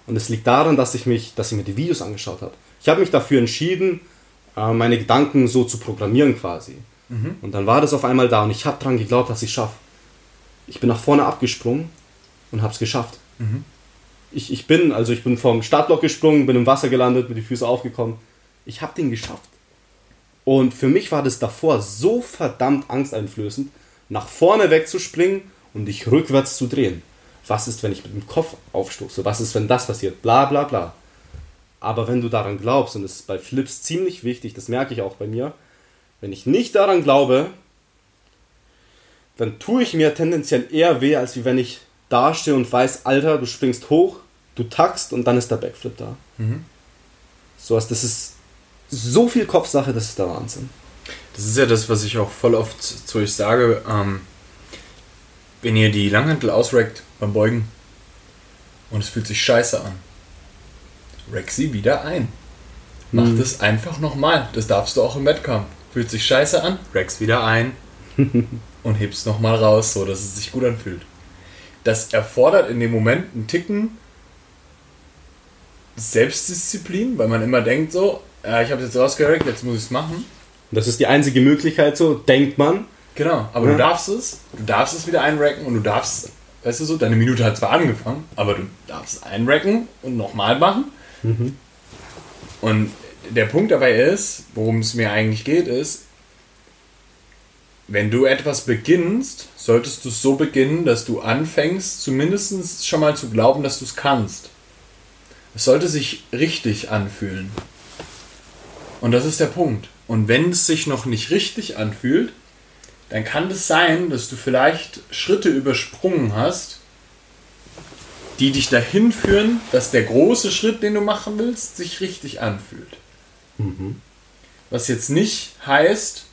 Speaker 2: Und es liegt daran, dass ich mich, dass ich mir die Videos angeschaut habe. Ich habe mich dafür entschieden, äh, meine Gedanken so zu programmieren quasi. Und dann war das auf einmal da und ich habe dran geglaubt, dass ich es schaffe. Ich bin nach vorne abgesprungen und habe es geschafft. Ich, ich bin, also ich bin vom Startblock gesprungen, bin im Wasser gelandet, mit die Füße aufgekommen. Ich habe den geschafft. Und für mich war das davor so verdammt angsteinflößend, nach vorne wegzuspringen und dich rückwärts zu drehen. Was ist, wenn ich mit dem Kopf aufstoße? Was ist, wenn das passiert? Bla bla bla. Aber wenn du daran glaubst, und das ist bei Flips ziemlich wichtig, das merke ich auch bei mir, wenn ich nicht daran glaube, dann tue ich mir tendenziell eher weh, als wie wenn ich dastehe und weiß, Alter, du springst hoch, du tackst und dann ist der Backflip da. So was, das ist so viel Kopfsache, das ist der Wahnsinn.
Speaker 1: Das ist ja das, was ich auch voll oft zu euch sage. Ähm, wenn ihr die Langhantel ausrackt beim Beugen und es fühlt sich scheiße an, rack sie wieder ein. Mach
Speaker 2: Mhm.
Speaker 1: das einfach nochmal. Das darfst du auch im Wettkampf. Fühlt sich scheiße an, rack's wieder ein und hebst nochmal raus, so dass es sich gut anfühlt. Das erfordert in dem Moment einen Ticken Selbstdisziplin, weil man immer denkt so, ja, ich habe jetzt rausgerackt, jetzt muss ich es machen.
Speaker 2: Das ist die einzige Möglichkeit, so denkt man.
Speaker 1: Genau, aber
Speaker 2: Ja.
Speaker 1: du darfst es, du darfst es wieder einracken und du darfst, weißt du so, deine Minute hat zwar angefangen, aber du darfst es einracken und nochmal machen. Und der Punkt dabei ist, worum es mir eigentlich geht, ist, wenn du etwas beginnst, solltest du es so beginnen, dass du anfängst, zumindest schon mal zu glauben, dass du es kannst. Es sollte sich richtig anfühlen. Und das ist der Punkt. Und wenn es sich noch nicht richtig anfühlt, dann kann es sein, dass du vielleicht Schritte übersprungen hast, die dich dahin führen, dass der große Schritt, den du machen willst, sich richtig anfühlt. Was jetzt nicht heißt,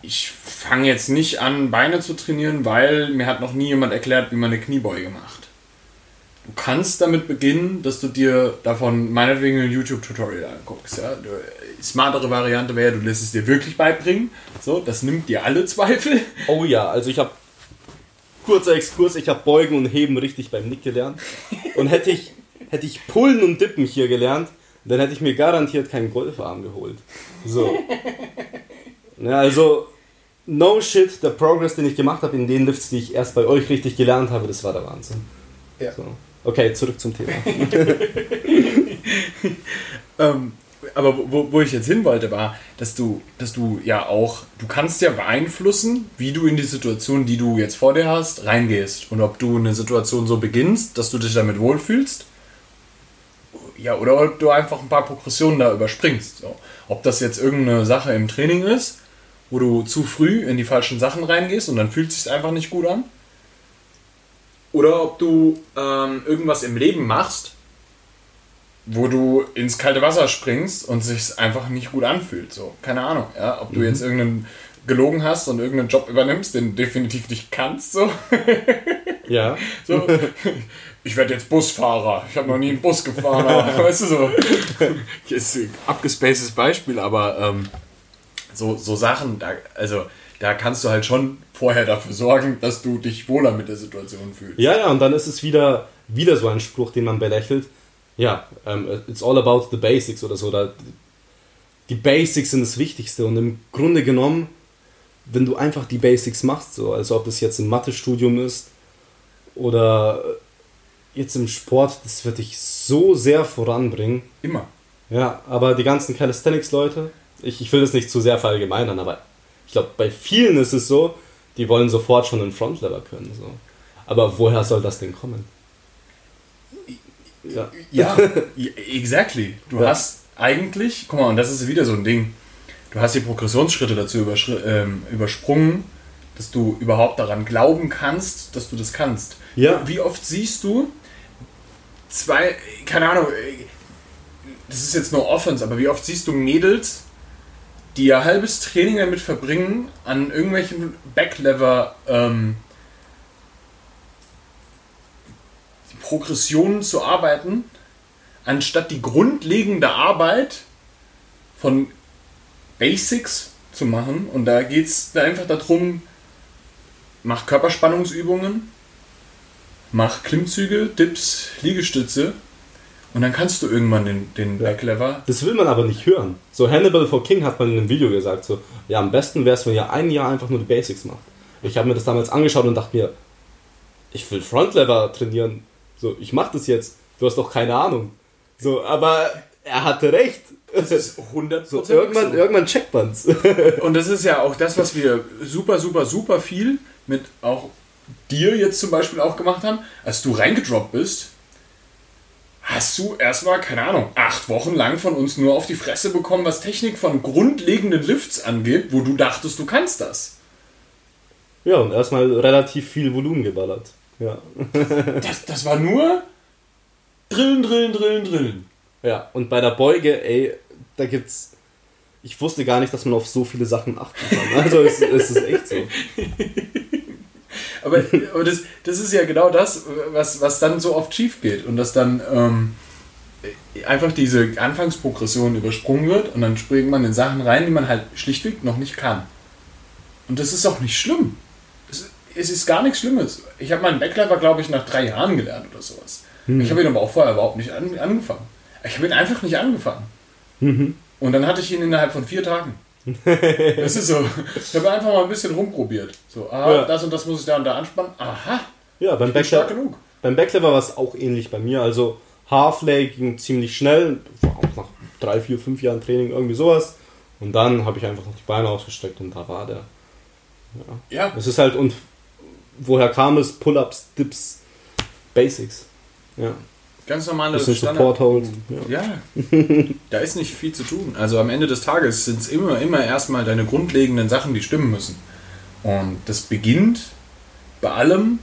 Speaker 1: ich fange jetzt nicht an, Beine zu trainieren, weil mir hat noch nie jemand erklärt, wie man eine Kniebeuge macht. Du kannst damit beginnen, dass du dir davon meinetwegen ein YouTube-Tutorial anguckst. Ja? Du, smartere Variante wäre, du lässt es dir wirklich beibringen. So, das nimmt dir alle Zweifel.
Speaker 2: Oh ja, also ich habe kurzer Exkurs, ich habe Beugen und Heben richtig beim Nick gelernt. Und hätte ich, hätte ich Pullen und Dippen hier gelernt, dann hätte ich mir garantiert keinen Golfarm geholt. So. Ja, also, no shit, der Progress, den ich gemacht habe in den Lifts, die ich erst bei euch richtig gelernt habe, das war der Wahnsinn.
Speaker 1: Ja.
Speaker 2: So. Okay, zurück zum Thema.
Speaker 1: Ähm, aber wo, wo ich jetzt hin wollte, war, dass du, dass du ja auch, du kannst ja beeinflussen, wie du in die Situation, die du jetzt vor dir hast, reingehst. Und ob du eine Situation so beginnst, dass du dich damit wohlfühlst. Ja, oder ob du einfach ein paar Progressionen da überspringst. So. Ob das jetzt irgendeine Sache im Training ist, wo du zu früh in die falschen Sachen reingehst und dann fühlt es sich einfach nicht gut an. Oder ob du ähm, irgendwas im Leben machst, wo du ins kalte Wasser springst und sich einfach nicht gut anfühlt. So, keine Ahnung, ja, ob du jetzt irgendeinen gelogen hast und irgendeinen Job übernimmst, den du definitiv nicht kannst, so.
Speaker 2: Ja.
Speaker 1: so ich werde jetzt Busfahrer. Ich habe noch nie einen Bus gefahren, aber weißt du so. Ist ein abgespacedes Beispiel, aber ähm, so, so Sachen, da, also da kannst du halt schon vorher dafür sorgen, dass du dich wohler mit der Situation fühlst.
Speaker 2: Ja, ja, und dann ist es wieder, wieder so ein Spruch, den man belächelt. Ja, um, it's all about the basics oder so. Da, die Basics sind das Wichtigste und im Grunde genommen, wenn du einfach die Basics machst, so, also ob das jetzt ein Mathestudium ist oder jetzt im Sport, das wird dich so sehr voranbringen.
Speaker 1: Immer.
Speaker 2: Ja, aber die ganzen Calisthenics-Leute, ich, ich will das nicht zu sehr verallgemeinern, aber ich glaube, bei vielen ist es so, die wollen sofort schon einen Frontlever können. So. Aber woher soll das denn kommen?
Speaker 1: Ja, ja exactly. Du ja. hast eigentlich, guck mal, und das ist wieder so ein Ding, du hast die Progressionsschritte dazu ähm, übersprungen, dass du überhaupt daran glauben kannst, dass du das kannst.
Speaker 2: Ja.
Speaker 1: Wie oft siehst du zwei, keine Ahnung, das ist jetzt nur Offense, aber wie oft siehst du Mädels, die ihr halbes Training damit verbringen, an irgendwelchen Backlever ähm, Progressionen zu arbeiten, anstatt die grundlegende Arbeit von Basics zu machen. Und da geht es einfach darum, mach Körperspannungsübungen, mach Klimmzüge, Dips, Liegestütze und dann kannst du irgendwann den, den ja. Backlever.
Speaker 2: Das will man aber nicht hören. So Hannibal for King hat man in einem Video gesagt, so, ja, am besten wäre es, wenn ihr ein Jahr einfach nur die Basics macht. Ich habe mir das damals angeschaut und dachte mir, ich will Frontlever trainieren. So, ich mach das jetzt. Du hast doch keine Ahnung. So, aber er hatte recht.
Speaker 1: Das ist 100%
Speaker 2: so, irgendwann, so. irgendwann checkt man's.
Speaker 1: Und das ist ja auch das, was wir super, super, super viel mit auch dir jetzt zum Beispiel auch gemacht haben, als du reingedroppt bist, hast du erstmal, keine Ahnung, acht Wochen lang von uns nur auf die Fresse bekommen, was Technik von grundlegenden Lifts angeht, wo du dachtest, du kannst das.
Speaker 2: Ja, und erstmal relativ viel Volumen geballert. Ja.
Speaker 1: das, das war nur Drillen, Drillen, Drillen, Drillen.
Speaker 2: Ja, und bei der Beuge, ey, da gibt's. Ich wusste gar nicht, dass man auf so viele Sachen achten kann. Also es, es ist echt so.
Speaker 1: Aber, aber das, das ist ja genau das, was, was dann so oft schief geht und dass dann ähm, einfach diese Anfangsprogression übersprungen wird und dann springt man in Sachen rein, die man halt schlichtweg noch nicht kann. Und das ist auch nicht schlimm. Es, es ist gar nichts Schlimmes. Ich habe meinen Backlever, glaube ich, nach drei Jahren gelernt oder sowas. Mhm. Ich habe ihn aber auch vorher überhaupt nicht an, angefangen. Ich habe ihn einfach nicht angefangen. Mhm. Und dann hatte ich ihn innerhalb von vier Tagen. Das ist so. Ich habe einfach mal ein bisschen rumprobiert. So, aha, ja. das und das muss ich da und da anspannen. Aha.
Speaker 2: Ja, beim Backlever. genug. Beim Backlever war es auch ähnlich bei mir. Also Halflay ging ziemlich schnell, auch nach drei, vier, fünf Jahren Training irgendwie sowas. Und dann habe ich einfach noch die Beine ausgestreckt und da war der. Ja. ja. Es ist halt, und woher kam es? Pull-ups, Dips, Basics. Ja.
Speaker 1: Ganz normale
Speaker 2: Bisschen Support Hold.
Speaker 1: Ja. ja. da ist nicht viel zu tun. Also am Ende des Tages sind es immer, immer erstmal deine grundlegenden Sachen, die stimmen müssen. Und das beginnt bei allem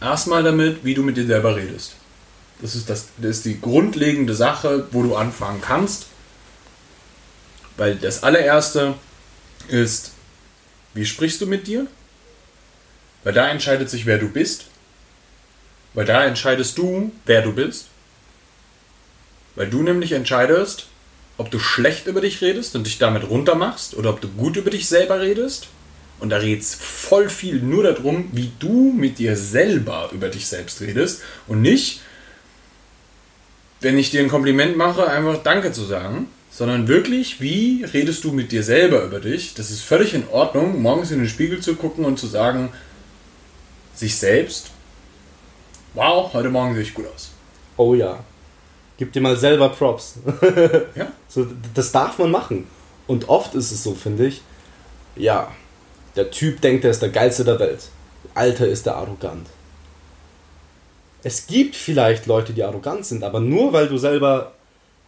Speaker 1: erstmal damit, wie du mit dir selber redest. Das ist, das, das ist die grundlegende Sache, wo du anfangen kannst. Weil das allererste ist, wie sprichst du mit dir? Weil da entscheidet sich, wer du bist. Weil da entscheidest du, wer du bist. Weil du nämlich entscheidest, ob du schlecht über dich redest und dich damit runtermachst oder ob du gut über dich selber redest. Und da es voll viel nur darum, wie du mit dir selber über dich selbst redest und nicht, wenn ich dir ein Kompliment mache, einfach Danke zu sagen, sondern wirklich, wie redest du mit dir selber über dich? Das ist völlig in Ordnung, morgens in den Spiegel zu gucken und zu sagen, sich selbst wow, heute Morgen sehe ich gut aus.
Speaker 2: Oh ja. Gib dir mal selber Props.
Speaker 1: ja.
Speaker 2: So, das darf man machen. Und oft ist es so, finde ich, ja, der Typ denkt, er ist der Geilste der Welt. Alter ist er arrogant. Es gibt vielleicht Leute, die arrogant sind, aber nur weil du selber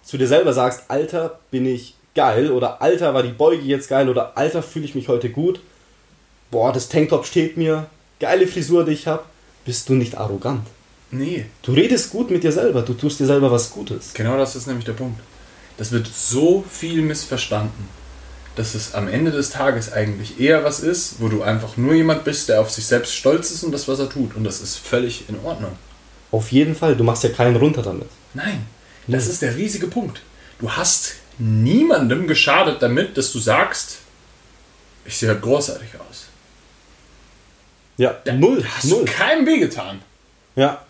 Speaker 2: zu dir selber sagst, Alter, bin ich geil oder Alter, war die Beuge jetzt geil oder Alter, fühle ich mich heute gut. Boah, das Tanktop steht mir. Geile Frisur, die ich habe. Bist du nicht arrogant?
Speaker 1: Nee.
Speaker 2: Du redest gut mit dir selber, du tust dir selber was Gutes.
Speaker 1: Genau das ist nämlich der Punkt. Das wird so viel missverstanden. dass es am Ende des Tages eigentlich eher was ist, wo du einfach nur jemand bist, der auf sich selbst stolz ist und das, was er tut. Und das ist völlig in Ordnung.
Speaker 2: Auf jeden Fall, du machst ja keinen runter damit.
Speaker 1: Nein, das ist der riesige Punkt. Du hast niemandem geschadet damit, dass du sagst, ich sehe halt großartig aus.
Speaker 2: Ja,
Speaker 1: Da
Speaker 2: null,
Speaker 1: hast
Speaker 2: null.
Speaker 1: du keinem wehgetan.
Speaker 2: Ja,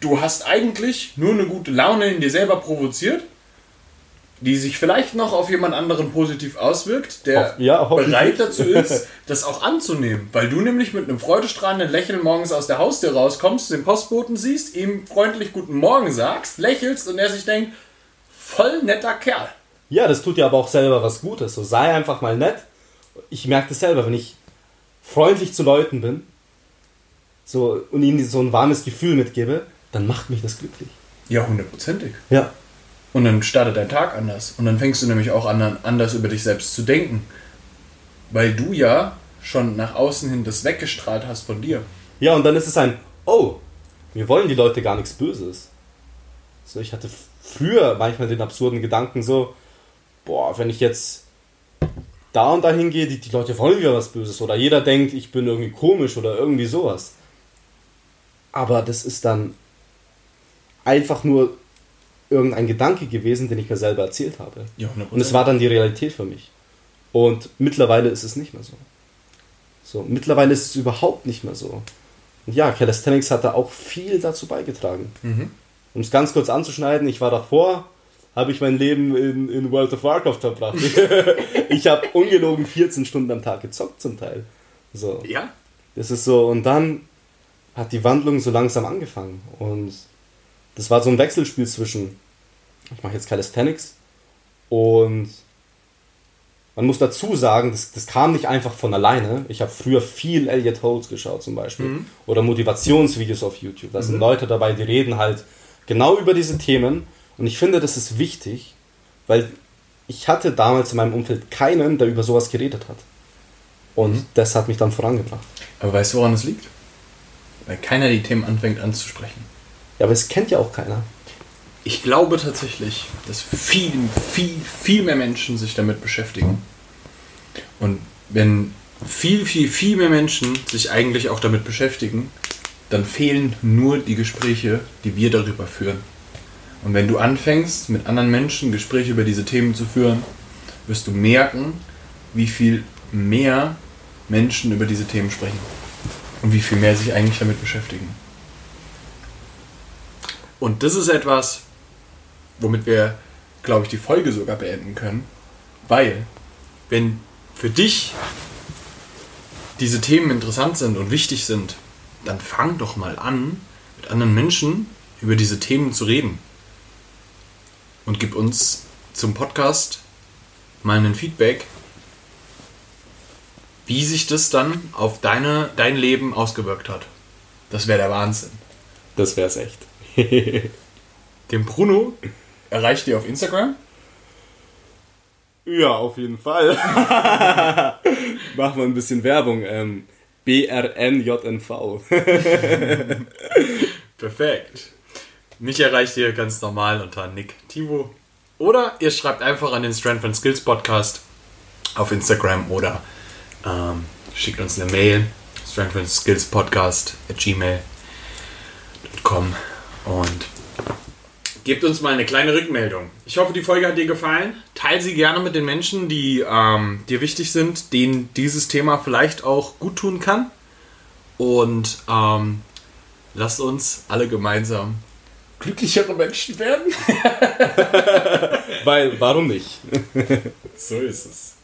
Speaker 1: Du hast eigentlich nur eine gute Laune in dir selber provoziert, die sich vielleicht noch auf jemand anderen positiv auswirkt, der
Speaker 2: Hoff- ja,
Speaker 1: bereit dazu ist, das auch anzunehmen. Weil du nämlich mit einem freudestrahlenden Lächeln morgens aus der Haustür rauskommst, den Postboten siehst, ihm freundlich Guten Morgen sagst, lächelst und er sich denkt, voll netter Kerl.
Speaker 2: Ja, das tut dir aber auch selber was Gutes. So sei einfach mal nett. Ich merke das selber, wenn ich freundlich zu Leuten bin so, und ihnen so ein warmes Gefühl mitgebe, dann macht mich das glücklich.
Speaker 1: Ja, hundertprozentig.
Speaker 2: Ja.
Speaker 1: Und dann startet dein Tag anders. Und dann fängst du nämlich auch an, anders über dich selbst zu denken. Weil du ja schon nach außen hin das weggestrahlt hast von dir.
Speaker 2: Ja, und dann ist es ein, oh, mir wollen die Leute gar nichts Böses. So, ich hatte früher manchmal den absurden Gedanken so, boah, wenn ich jetzt da und da hingehe, die, die Leute wollen wieder was Böses. Oder jeder denkt, ich bin irgendwie komisch oder irgendwie sowas. Aber das ist dann einfach nur irgendein Gedanke gewesen, den ich mir selber erzählt habe.
Speaker 1: Ja,
Speaker 2: Und es war dann die Realität für mich. Und mittlerweile ist es nicht mehr so. So, mittlerweile ist es überhaupt nicht mehr so. Und ja, Calisthenics hat da auch viel dazu beigetragen.
Speaker 1: Mhm.
Speaker 2: Um es ganz kurz anzuschneiden, ich war davor, habe ich mein Leben in, in World of Warcraft verbracht. ich habe ungelogen 14 Stunden am Tag gezockt zum Teil. So,
Speaker 1: Ja?
Speaker 2: das ist so, und dann hat die Wandlung so langsam angefangen. Und das war so ein Wechselspiel zwischen, ich mache jetzt Calisthenics und man muss dazu sagen, das, das kam nicht einfach von alleine. Ich habe früher viel Elliot Holmes geschaut zum Beispiel. Oder Motivationsvideos auf YouTube. Da sind Leute dabei, die reden halt genau über diese Themen. Und ich finde, das ist wichtig, weil ich hatte damals in meinem Umfeld keinen, der über sowas geredet hat. Und das hat mich dann vorangebracht.
Speaker 1: Aber weißt du, woran es liegt? Weil keiner die Themen anfängt anzusprechen.
Speaker 2: Ja, aber es kennt ja auch keiner.
Speaker 1: Ich glaube tatsächlich, dass viel, viel, viel mehr Menschen sich damit beschäftigen. Und wenn viel, viel, viel mehr Menschen sich eigentlich auch damit beschäftigen, dann fehlen nur die Gespräche, die wir darüber führen. Und wenn du anfängst, mit anderen Menschen Gespräche über diese Themen zu führen, wirst du merken, wie viel mehr Menschen über diese Themen sprechen. Und wie viel mehr sich eigentlich damit beschäftigen. Und das ist etwas, womit wir, glaube ich, die Folge sogar beenden können. Weil, wenn für dich diese Themen interessant sind und wichtig sind, dann fang doch mal an, mit anderen Menschen über diese Themen zu reden. Und gib uns zum Podcast mal ein Feedback, wie sich das dann auf deine, dein Leben ausgewirkt hat. Das wäre der Wahnsinn.
Speaker 2: Das wär's echt.
Speaker 1: Den Bruno erreicht ihr auf Instagram.
Speaker 2: Ja, auf jeden Fall. Machen wir ein bisschen Werbung. Ähm, BRNJNV.
Speaker 1: Perfekt. Mich erreicht ihr ganz normal unter Nick Tivo. Oder ihr schreibt einfach an den Strength and Skills Podcast auf Instagram oder ähm, schickt uns eine Mail. Strength and Skills Podcast at gmail.com und gebt uns mal eine kleine Rückmeldung. Ich hoffe, die Folge hat dir gefallen. Teil sie gerne mit den Menschen, die ähm, dir wichtig sind, denen dieses Thema vielleicht auch gut tun kann. Und ähm, lasst uns alle gemeinsam glücklichere Menschen werden.
Speaker 2: Weil, warum nicht?
Speaker 1: So ist es.